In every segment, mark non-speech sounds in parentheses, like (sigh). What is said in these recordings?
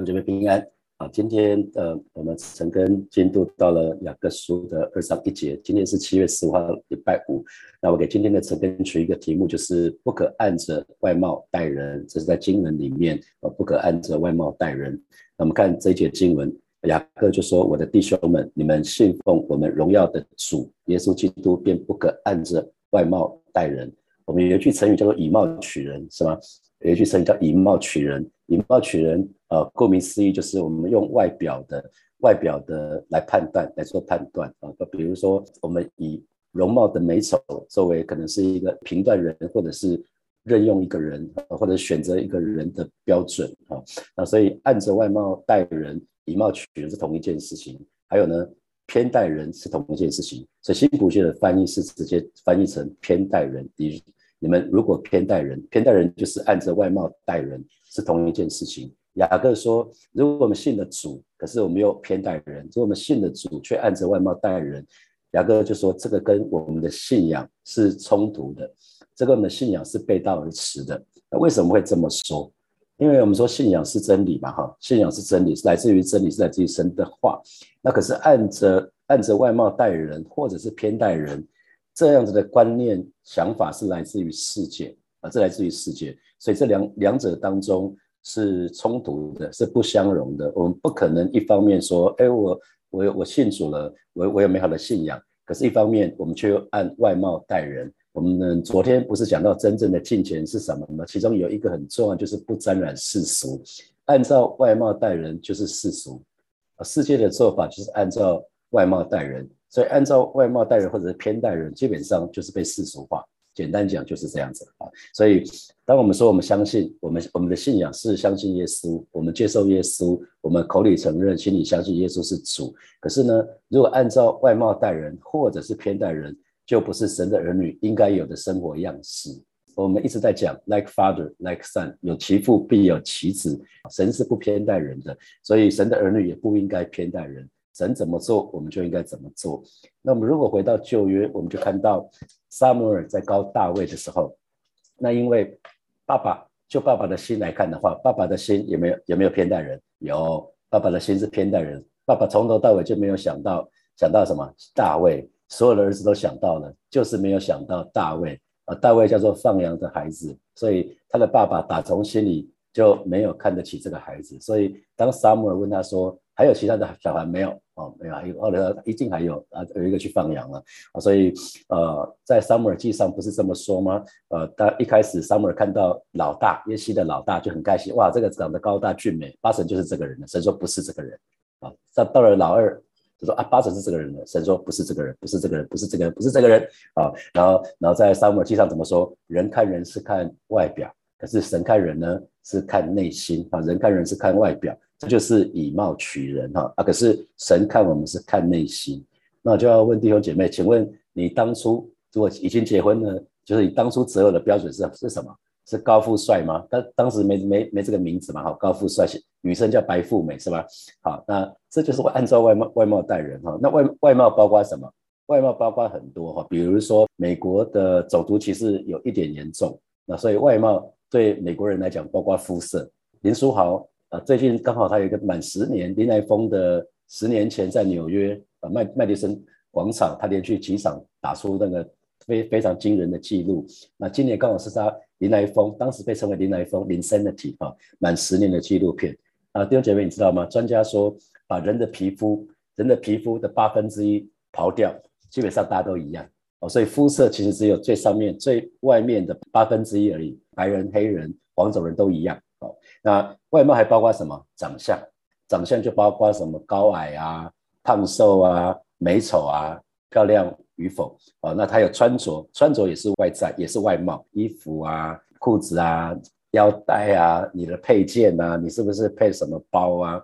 同学们平安啊！今天呃，我们陈根进度到了雅各书的二章一节。今天是七月十五号，礼拜五。那我给今天的陈根取一个题目，就是不可按着外貌待人。这是在经文里面，呃，不可按着外貌待人。那我们看这一节经文，雅各就说：“我的弟兄们，你们信奉我们荣耀的主耶稣基督，便不可按着外貌待人。”我们有一句成语叫做“以貌取人”，是吗？有一句成语叫“以貌取人”，以貌取人。呃，顾名思义，就是我们用外表的外表的来判断来做判断啊。比如说，我们以容貌的美丑作为可能是一个评断人，或者是任用一个人，或者选择一个人的标准啊。那所以按着外貌待人，以貌取人是同一件事情。还有呢，偏待人是同一件事情。所以新普学的翻译是直接翻译成偏待人。你们如果偏待人，偏待人就是按着外貌待人，是同一件事情。雅各说：“如果我们信了主，可是我们又偏待人；如果我们信了主，却按着外貌待人，雅各就说这个跟我们的信仰是冲突的，这个我们的信仰是背道而驰的。那为什么会这么说？因为我们说信仰是真理嘛，哈，信仰是真理，是来自于真理，是来自于神的话。那可是按着按着外貌待人，或者是偏待人，这样子的观念想法是来自于世界啊，这来自于世界。所以这两两者当中。”是冲突的，是不相容的。我们不可能一方面说，哎，我我我信主了，我我有美好的信仰，可是一方面我们却又按外貌待人。我们昨天不是讲到真正的金钱是什么吗？其中有一个很重要，就是不沾染世俗。按照外貌待人就是世俗，世界的做法就是按照外貌待人，所以按照外貌待人或者是偏待人，基本上就是被世俗化。简单讲就是这样子啊，所以当我们说我们相信我们我们的信仰是相信耶稣，我们接受耶稣，我们口里承认，心里相信耶稣是主。可是呢，如果按照外貌待人，或者是偏待人，就不是神的儿女应该有的生活样式。我们一直在讲 like father like son，有其父必有其子，神是不偏待人的，所以神的儿女也不应该偏待人。神怎么做，我们就应该怎么做。那么，如果回到旧约，我们就看到撒母耳在高大卫的时候，那因为爸爸就爸爸的心来看的话，爸爸的心有没有有没有偏待人？有，爸爸的心是偏待人。爸爸从头到尾就没有想到想到什么大卫，所有的儿子都想到了，就是没有想到大卫。啊，大卫叫做放羊的孩子，所以他的爸爸打从心里就没有看得起这个孩子。所以当撒母耳问他说，还有其他的小孩没有？哦，没有，还有后来一定还有啊，有一个去放羊了啊，所以呃，在撒母耳记上不是这么说吗？呃，他一开始撒母耳看到老大耶西的老大就很开心，哇，这个长得高大俊美，八成就是这个人了。神说不是这个人啊，到到了老二，就说啊，八成是这个人了。神说不是这个人，不是这个人，不是这个人，不是这个人啊。然后，然后在撒母耳记上怎么说？人看人是看外表，可是神看人呢是看内心啊。人看人是看外表。这就是以貌取人哈啊！可是神看我们是看内心，那我就要问弟兄姐妹，请问你当初如果已经结婚了，就是你当初择偶的标准是是什么？是高富帅吗？当当时没没没这个名字嘛？哈，高富帅，女生叫白富美是吧？好，那这就是按照外貌外貌待人哈。那外外貌包括什么？外貌包括很多哈，比如说美国的种族歧视有一点严重，那所以外貌对美国人来讲包括肤色。林书豪。啊，最近刚好他有一个满十年，林来峰的十年前在纽约啊麦麦迪森广场，他连续几场打出那个非非常惊人的记录。那今年刚好是他林来峰当时被称为林来峰 （Insanity） 啊满十年的纪录片啊。弟兄姐妹，你知道吗？专家说，把人的皮肤人的皮肤的八分之一刨掉，基本上大家都一样哦。所以肤色其实只有最上面最外面的八分之一而已，白人、黑人、黄种人都一样。哦，那外貌还包括什么？长相，长相就包括什么高矮啊、胖瘦啊、美丑啊、漂亮与否。哦，那他有穿着，穿着也是外在，也是外貌，衣服啊、裤子啊、腰带啊、你的配件啊，你是不是配什么包啊？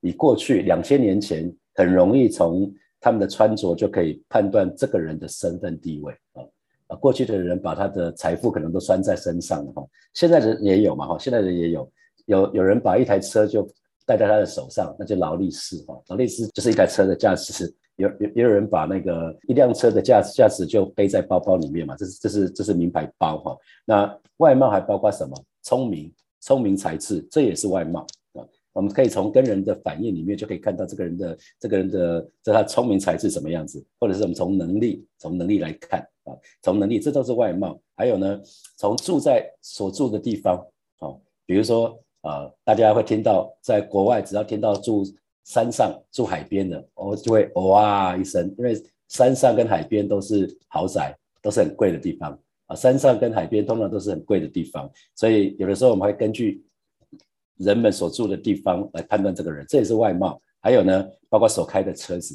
你过去两千年前很容易从他们的穿着就可以判断这个人的身份地位啊。啊，过去的人把他的财富可能都拴在身上了哈，现在人也有嘛哈，现在人也有，有有人把一台车就戴在他的手上，那就劳力士哈，劳力士就是一台车的价值，有有也有人把那个一辆车的价值价值就背在包包里面嘛，这是这是这是名牌包哈。那外貌还包括什么？聪明、聪明才智，这也是外貌。我们可以从跟人的反应里面就可以看到这个人的这个人的这他聪明才智什么样子，或者是我们从能力从能力来看啊，从能力这都是外貌。还有呢，从住在所住的地方啊，比如说啊，大家会听到在国外只要听到住山上住海边的，哦就会哇一声，因为山上跟海边都是豪宅，都是很贵的地方。啊，山上跟海边通常都是很贵的地方，所以有的时候我们会根据人们所住的地方来判断这个人，这也是外貌。还有呢，包括所开的车子，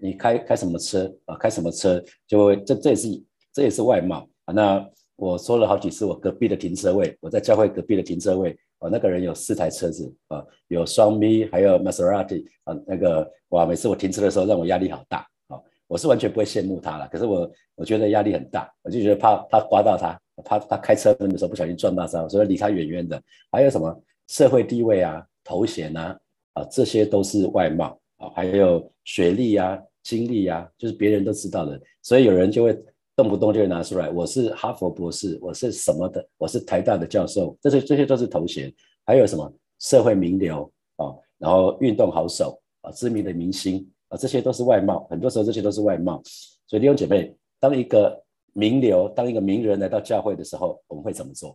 你开开什么车啊？开什么车就会这这也是这也是外貌啊。那我说了好几次，我隔壁的停车位，我在教会隔壁的停车位，啊，那个人有四台车子啊，有双 B，还有 Maserati 啊，那个哇，每次我停车的时候让我压力好大啊。我是完全不会羡慕他了，可是我我觉得压力很大，我就觉得怕怕刮到他，怕他开车门的时候不小心撞到他，所以离他远远的。还有什么社会地位啊、头衔啊，啊，这些都是外貌啊，还有学历啊、经历啊，就是别人都知道的，所以有人就会动不动就会拿出来，我是哈佛博士，我是什么的，我是台大的教授，这些这些都是头衔。还有什么社会名流啊，然后运动好手啊，知名的明星。啊，这些都是外貌，很多时候这些都是外貌。所以弟兄姐妹，当一个名流、当一个名人来到教会的时候，我们会怎么做？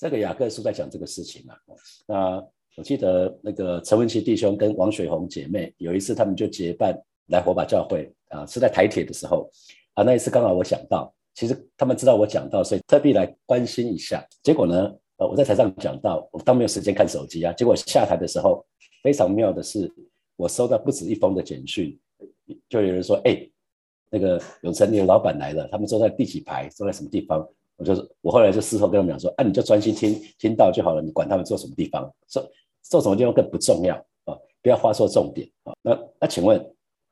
这个雅各书在讲这个事情啊。那我记得那个陈文琪弟兄跟王雪红姐妹有一次，他们就结伴来火把教会啊，是在台铁的时候啊。那一次刚好我讲到，其实他们知道我讲到，所以特地来关心一下。结果呢，呃，我在台上讲到，我当没有时间看手机啊。结果下台的时候，非常妙的是。我收到不止一封的简讯，就有人说：“哎，那个永成，你的老板来了，他们坐在第几排，坐在什么地方？”我就是我后来就事后跟他们讲说：“啊，你就专心听听到就好了，你管他们坐什么地方，坐坐什么地方更不重要啊，不要画错重点啊。”那那请问，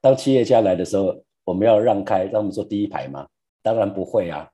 当企业家来的时候，我们要让开，让他们坐第一排吗？当然不会啊。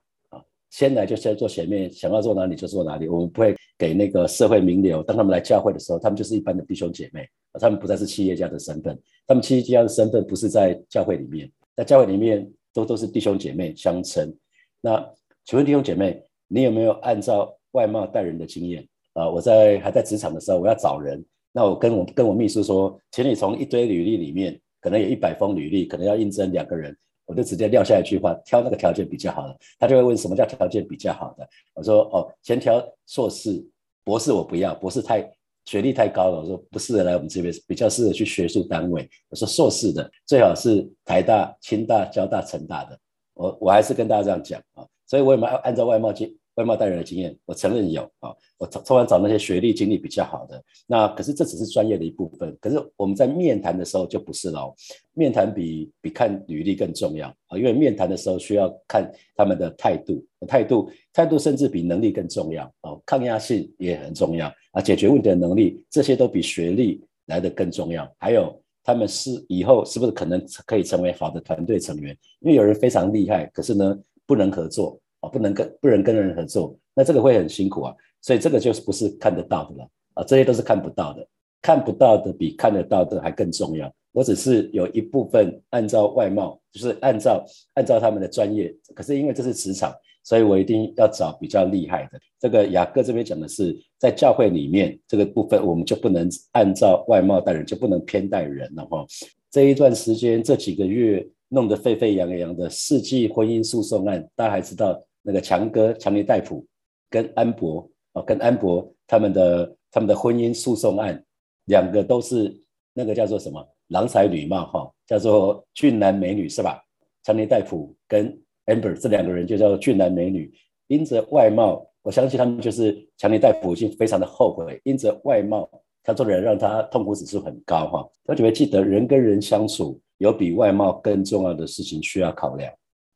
先来就先坐前面，想要坐哪里就坐哪里。我们不会给那个社会名流，当他们来教会的时候，他们就是一般的弟兄姐妹，他们不再是企业家的身份。他们企业家的身份不是在教会里面，在教会里面都都是弟兄姐妹相称。那请问弟兄姐妹，你有没有按照外貌待人的经验啊？我在还在职场的时候，我要找人，那我跟我跟我秘书说，请你从一堆履历里面，可能有一百封履历，可能要应征两个人。我就直接撂下一句话，挑那个条件比较好的。他就会问什么叫条件比较好的？我说哦，先挑硕士、博士，我不要，博士太学历太高了。我说不适合来我们这边，比较适合去学术单位。我说硕士的最好是台大、清大、交大、成大的。我我还是跟大家这样讲啊，所以我也没有按照外貌经。外貌待人的经验，我承认有啊。我通常找那些学历、经历比较好的。那可是这只是专业的一部分。可是我们在面谈的时候就不是喽。面谈比比看履历更重要啊，因为面谈的时候需要看他们的态度，态度态度甚至比能力更重要啊。抗压性也很重要啊，解决问题的能力这些都比学历来的更重要。还有他们是以后是不是可能可以成为好的团队成员？因为有人非常厉害，可是呢不能合作啊。不能跟不能跟人合作，那这个会很辛苦啊，所以这个就是不是看得到的了啊，这些都是看不到的，看不到的比看得到的还更重要。我只是有一部分按照外貌，就是按照按照他们的专业，可是因为这是职场，所以我一定要找比较厉害的。这个雅各这边讲的是在教会里面这个部分，我们就不能按照外貌待人，就不能偏待人了哈。这一段时间这几个月弄得沸沸扬扬的世纪婚姻诉讼案，大家还知道。那个强哥强尼戴普跟安博啊，跟安博他们的他们的婚姻诉讼案，两个都是那个叫做什么郎才女貌哈，叫做俊男美女是吧？强尼戴普跟 Amber 这两个人就叫做俊男美女，因着外貌，我相信他们就是强尼戴普已经非常的后悔，因着外貌他做人让他痛苦指数很高哈，他就会记得人跟人相处有比外貌更重要的事情需要考量。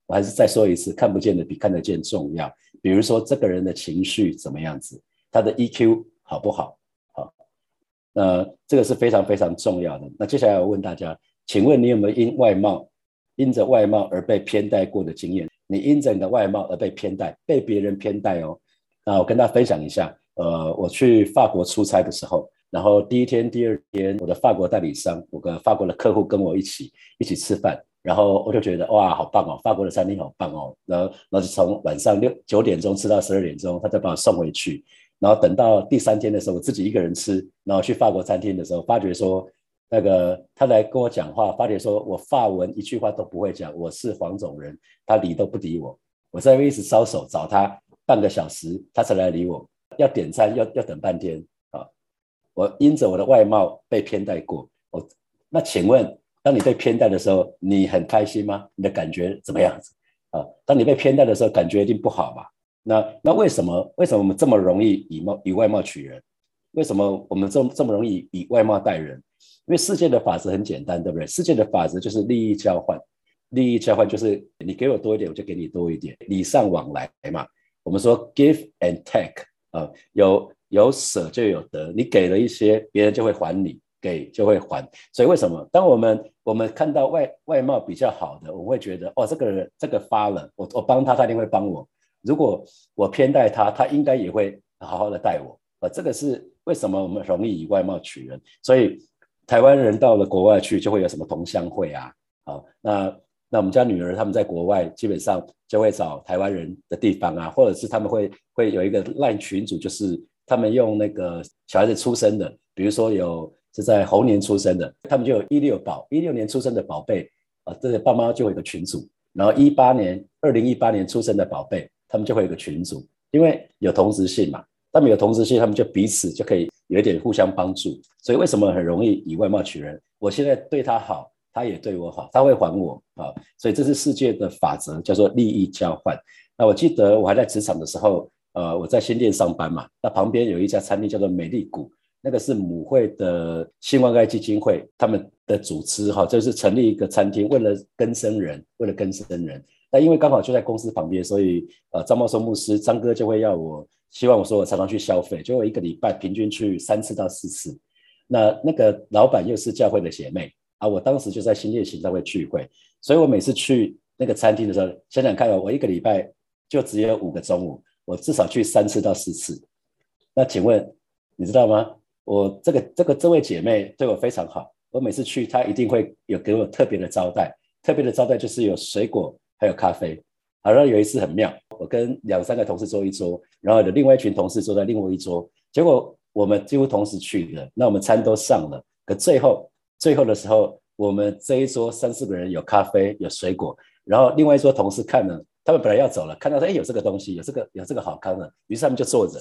我还是再说一次，看不见的比看得见重要。比如说，这个人的情绪怎么样子，他的 EQ 好不好？好，那这个是非常非常重要的。那接下来我问大家，请问你有没有因外貌，因着外貌而被偏待过的经验？你因着你的外貌而被偏待，被别人偏待哦。那我跟大家分享一下，呃，我去法国出差的时候，然后第一天、第二天，我的法国代理商，我跟法国的客户跟我一起一起吃饭。然后我就觉得哇，好棒哦！法国的餐厅好棒哦。然后，然后就从晚上六九点钟吃到十二点钟，他再把我送回去。然后等到第三天的时候，我自己一个人吃，然后去法国餐厅的时候，发觉说那个他来跟我讲话，发觉说我法文一句话都不会讲，我是黄种人，他理都不理我，我在那一直招手找他半个小时，他才来理我，要点餐要要等半天！我因着我的外貌被偏待过，我那请问，当你被偏待的时候，你很开心吗？你的感觉怎么样子啊？当你被偏待的时候，感觉一定不好吧？那那为什么为什么我们这么容易以貌以外貌取人？为什么我们这么这么容易以外貌待人？因为世界的法则很简单，对不对？世界的法则就是利益交换，利益交换就是你给我多一点，我就给你多一点，礼尚往来嘛。我们说 give and take 啊，有有舍就有得，你给了一些，别人就会还你，给就会还。所以为什么当我们我们看到外外貌比较好的，我会觉得哦，这个人这个发了，我我帮他，他一定会帮我。如果我偏待他，他应该也会好好的待我。呃，这个是为什么我们容易以外貌取人？所以台湾人到了国外去，就会有什么同乡会啊？好，那那我们家女儿他们在国外，基本上就会找台湾人的地方啊，或者是他们会会有一个烂群组，就是他们用那个小孩子出生的，比如说有是在猴年出生的，他们就有一六宝一六年出生的宝贝啊，这些爸妈就有一个群组，然后一八年二零一八年出生的宝贝。他们就会有个群组，因为有同质性嘛。他们有同质性，他们就彼此就可以有一点互相帮助。所以为什么很容易以外貌取人？我现在对他好，他也对我好，他会还我啊。所以这是世界的法则，叫做利益交换。那我记得我还在职场的时候，呃，我在新店上班嘛。那旁边有一家餐厅叫做美丽谷，那个是母会的新万爱基金会他们的组织哈，就是成立一个餐厅，为了更生人，为了更生人。那因为刚好就在公司旁边，所以呃，张茂松牧师张哥就会要我，希望我说我常常去消费，就我一个礼拜平均去三次到四次。那那个老板又是教会的姐妹啊，我当时就在新店行教会聚会，所以我每次去那个餐厅的时候，想想看哦，我一个礼拜就只有五个中午，我至少去三次到四次。那请问你知道吗？我这个这个这位姐妹对我非常好，我每次去她一定会有给我特别的招待，特别的招待就是有水果。还有咖啡，好像有一次很妙，我跟两三个同事坐一桌，然后有另外一群同事坐在另外一桌，结果我们几乎同时去的，那我们餐都上了，可最后最后的时候，我们这一桌三四个人有咖啡有水果，然后另外一桌同事看了，他们本来要走了，看到说哎有这个东西，有这个有这个好康的，于是他们就坐着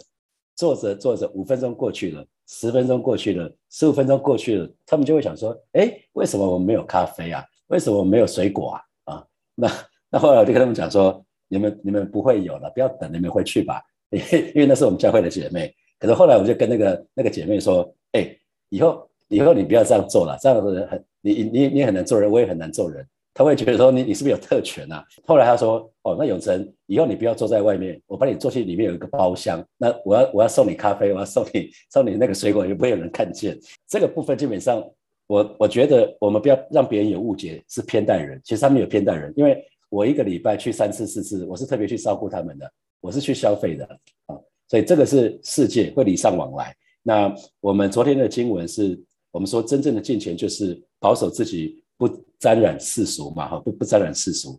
坐着坐着，五分钟过去了，十分钟过去了，十五分钟过去了，他们就会想说，哎，为什么我们没有咖啡啊？为什么我们没有水果啊？啊，那。那后来我就跟他们讲说：“你们你们不会有了，不要等，你们回去吧。因 (laughs) 为因为那是我们教会的姐妹。可是后来我就跟那个那个姐妹说：，哎，以后以后你不要这样做了，这样子很你你你很难做人，我也很难做人。他会觉得说你你是不是有特权啊？后来他说：，哦，那永成，以后你不要坐在外面，我把你坐去里面有一个包厢。那我要我要送你咖啡，我要送你 (laughs) 送你那个水果，也不会有人看见。这个部分基本上，我我觉得我们不要让别人有误解，是偏待人。其实他们有偏待人，因为。我一个礼拜去三次四次，我是特别去照顾他们的，我是去消费的啊，所以这个是世界会礼尚往来。那我们昨天的经文是我们说真正的金钱就是保守自己不沾染世俗嘛，哈，不不沾染世俗，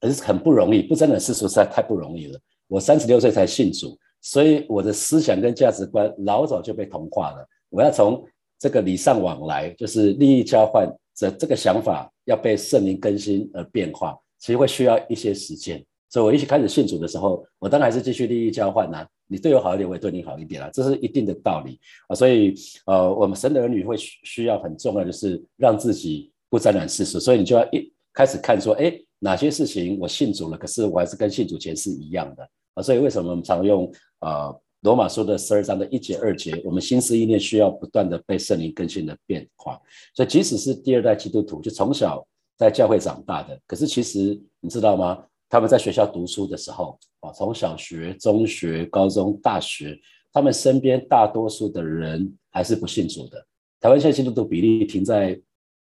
可是很不容易，不沾染世俗实在太不容易了。我三十六岁才信主，所以我的思想跟价值观老早就被同化了。我要从这个礼尚往来，就是利益交换这这个想法要被圣灵更新而变化。其实会需要一些时间，所以我一起开始信主的时候，我当然还是继续利益交换呐。你对我好一点，我也对你好一点啊，这是一定的道理啊。所以呃，我们神的儿女会需要很重要，就是让自己不沾染世俗。所以你就要一开始看说，哎，哪些事情我信主了，可是我还是跟信主前是一样的啊。所以为什么我们常用啊罗马书的十二章的一节二节，我们心思意念需要不断的被圣灵更新的变化。所以即使是第二代基督徒，就从小。在教会长大的，可是其实你知道吗？他们在学校读书的时候啊，从小学、中学、高中、大学，他们身边大多数的人还是不信主的。台湾现在基督徒比例停在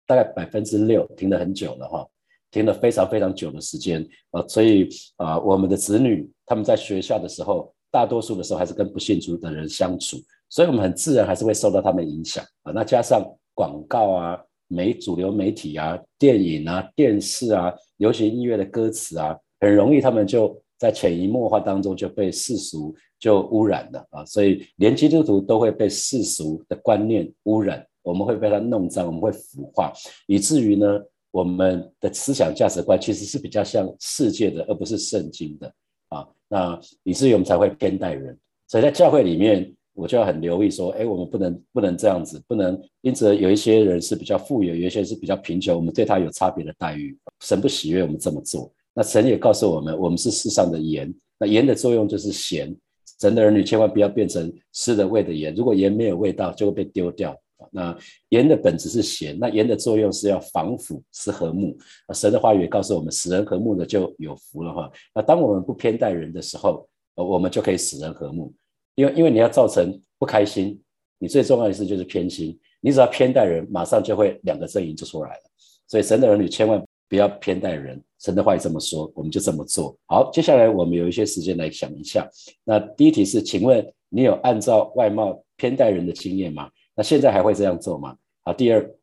大概百分之六，停了很久了哈，停了非常非常久的时间啊。所以啊，我们的子女他们在学校的时候，大多数的时候还是跟不信主的人相处，所以我们很自然还是会受到他们影响啊。那加上广告啊。媒主流媒体啊，电影啊，电视啊，流行音乐的歌词啊，很容易他们就在潜移默化当中就被世俗就污染了啊，所以连基督徒都会被世俗的观念污染，我们会被它弄脏，我们会腐化，以至于呢，我们的思想价值观其实是比较像世界的，而不是圣经的啊，那以至于我们才会偏待人，所以在教会里面。我就要很留意说，哎，我们不能不能这样子，不能因此有一些人是比较富有，有一些人是比较贫穷，我们对他有差别的待遇，神不喜悦我们这么做。那神也告诉我们，我们是世上的盐，那盐的作用就是咸。神的儿女千万不要变成吃的味的盐，如果盐没有味道，就会被丢掉。那盐的本质是咸，那盐的作用是要防腐，是和睦。神的话语告诉我们，使人和睦的就有福了哈。那当我们不偏待人的时候，我们就可以使人和睦。因为因为你要造成不开心，你最重要的事就是偏心。你只要偏待人，马上就会两个阵营就出来了。所以神的儿女千万不要偏待人。神的话也这么说，我们就这么做好。接下来我们有一些时间来想一下。那第一题是，请问你有按照外貌偏待人的经验吗？那现在还会这样做吗？好，第二，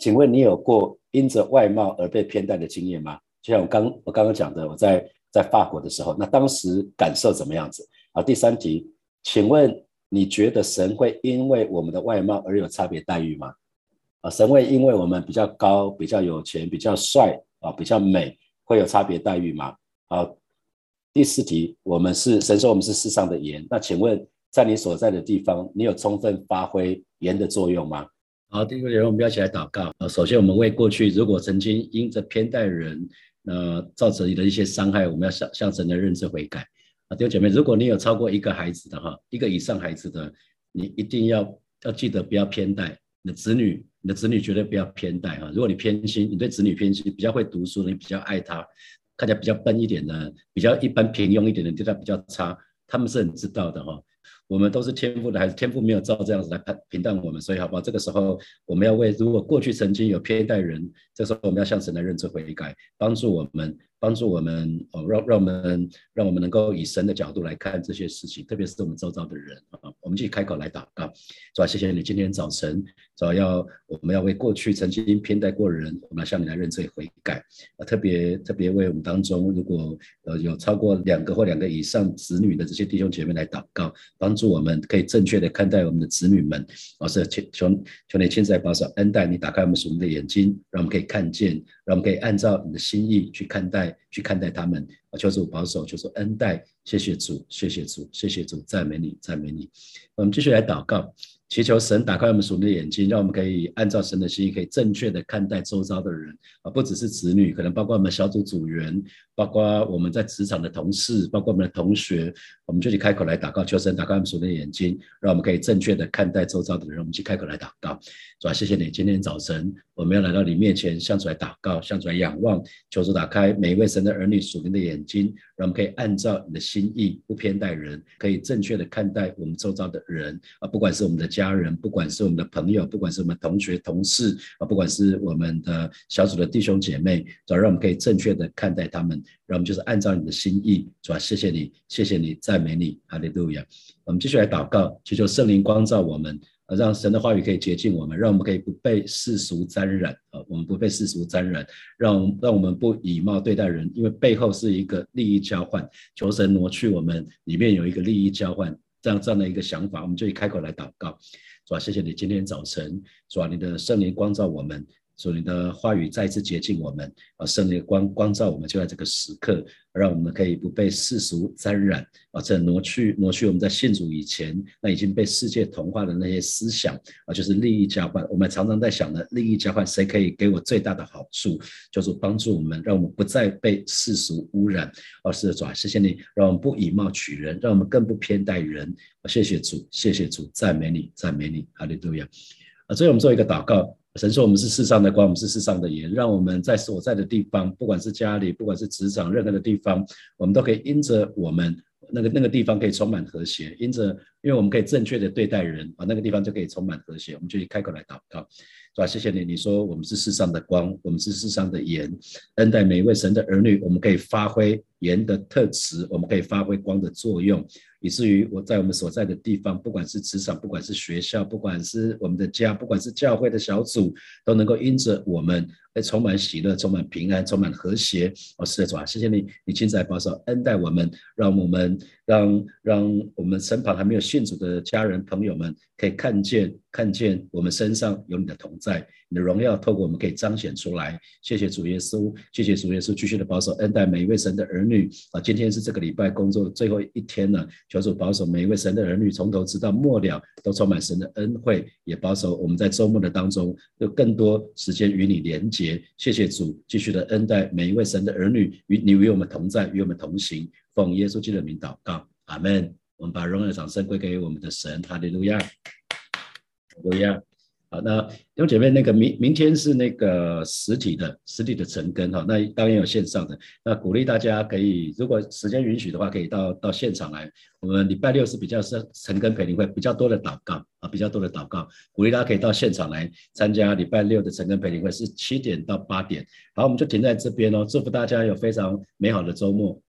请问你有过因着外貌而被偏待的经验吗？就像我刚我刚刚讲的，我在在法国的时候，那当时感受怎么样子？好，第三题。请问你觉得神会因为我们的外貌而有差别待遇吗？啊，神会因为我们比较高、比较有钱、比较帅啊、比较美，会有差别待遇吗？好，第四题，我们是神说我们是世上的盐，那请问在你所在的地方，你有充分发挥盐的作用吗？好，第一个人我们要起来祷告啊。首先，我们为过去如果曾经因着偏待人，呃，造成你的一些伤害，我们要向向神的认知悔改。啊，弟兄姐妹，如果你有超过一个孩子的哈，一个以上孩子的，你一定要要记得不要偏待你的子女，你的子女绝对不要偏待哈。如果你偏心，你对子女偏心，比较会读书，你比较爱他，看起来比较笨一点的，比较一般平庸一点的，对他比较差，他们是很知道的哈。我们都是天赋的还是，天赋没有照这样子来判评判我们，所以好不好？这个时候我们要为如果过去曾经有偏一代人，这时候我们要向神来认知悔改，帮助我们。帮助我们哦，让让我们让我们能够以神的角度来看这些事情，特别是我们周遭的人啊，我们继续开口来祷告，主啊，谢谢你今天早晨，主要我们要为过去曾经偏待过的人，我们要向你来认罪悔改。啊，特别特别为我们当中如果呃有超过两个或两个以上子女的这些弟兄姐妹来祷告，帮助我们可以正确的看待我们的子女们，啊，是求求求你亲自来保守恩待你，打开我们属灵的眼睛，让我们可以看见，让我们可以按照你的心意去看待。去看待他们啊，求主保守，求主恩待，谢谢主，谢谢主，谢谢主，赞美你，赞美你。我们继续来祷告，祈求神打开我们属灵的眼睛，让我们可以按照神的心意，可以正确的看待周遭的人啊，不只是子女，可能包括我们小组组员，包括我们在职场的同事，包括我们的同学，我们就去开口来祷告，求神打开我们属灵的眼睛，让我们可以正确的看待周遭的人。我们去开口来祷告，主啊，谢谢你，今天早晨我们要来到你面前，向主来祷告，向主来仰望，求主打开每一位神的儿女属灵的眼睛，让我们可以按照你的心意，不偏待人，可以正确的看待我们周遭的人啊，不管是我们的家人，不管是我们的朋友，不管是我们同学同事啊，不管是我们的小组的弟兄姐妹，主要让我们可以正确的看待他们，让我们就是按照你的心意，主要谢谢你，谢谢你，赞美你，哈利路亚。我们继续来祷告，祈求圣灵光照我们。让神的话语可以洁净我们，让我们可以不被世俗沾染啊！我们不被世俗沾染，让让我们不以貌对待人，因为背后是一个利益交换。求神挪去我们里面有一个利益交换这样这样的一个想法，我们就以开口来祷告，主啊，谢谢你今天早晨，主啊，你的圣灵光照我们。主你的话语再次洁净我们，啊，圣灵光光照我们，就在这个时刻，让我们可以不被世俗沾染，啊，这挪去挪去我们在信主以前那已经被世界同化的那些思想，啊，就是利益交换。我们常常在想的利益交换，谁可以给我最大的好处，就是帮助我们，让我们不再被世俗污染。而是主，谢谢你，让我们不以貌取人，让我们更不偏待人。谢谢主，谢谢主，赞美你，赞美你，哈利路亚。啊，最后我们做一个祷告。神说：“我们是世上的光，我们是世上的盐，让我们在所在的地方，不管是家里，不管是职场，任何的地方，我们都可以因着我们那个那个地方可以充满和谐，因着因为我们可以正确的对待人啊，那个地方就可以充满和谐。我们就开口来祷告，是吧？谢谢你，你说我们是世上的光，我们是世上的盐，恩待每一位神的儿女，我们可以发挥盐的特质，我们可以发挥光的作用。以至于我在我们所在的地方，不管是职场，不管是学校，不管是我们的家，不管是教会的小组，都能够因着我们而充满喜乐，充满平安，充满和谐。哦，是的，主啊，谢谢你，你亲自保守恩待我们，让我们让让我们身旁还没有信主的家人朋友们，可以看见看见我们身上有你的同在，你的荣耀透过我们可以彰显出来。谢谢主耶稣，谢谢主耶稣，继续的保守恩待每一位神的儿女。啊，今天是这个礼拜工作的最后一天了。求主保守每一位神的儿女，从头直到末了，都充满神的恩惠，也保守我们在周末的当中有更多时间与你连结。谢谢主，继续的恩待每一位神的儿女，与你与我们同在，与我们同行。奉耶稣基督的名祷告，阿门。我们把荣耀的掌声归给我们的神，哈利路亚，哈利路亚。好，那弟兄姐妹，那个明明天是那个实体的实体的成根哈，那当然有线上的，那鼓励大家可以，如果时间允许的话，可以到到现场来。我们礼拜六是比较是成根培灵会，比较多的祷告啊，比较多的祷告，鼓励大家可以到现场来参加礼拜六的成根培灵会，是七点到八点。好，我们就停在这边哦，祝福大家有非常美好的周末。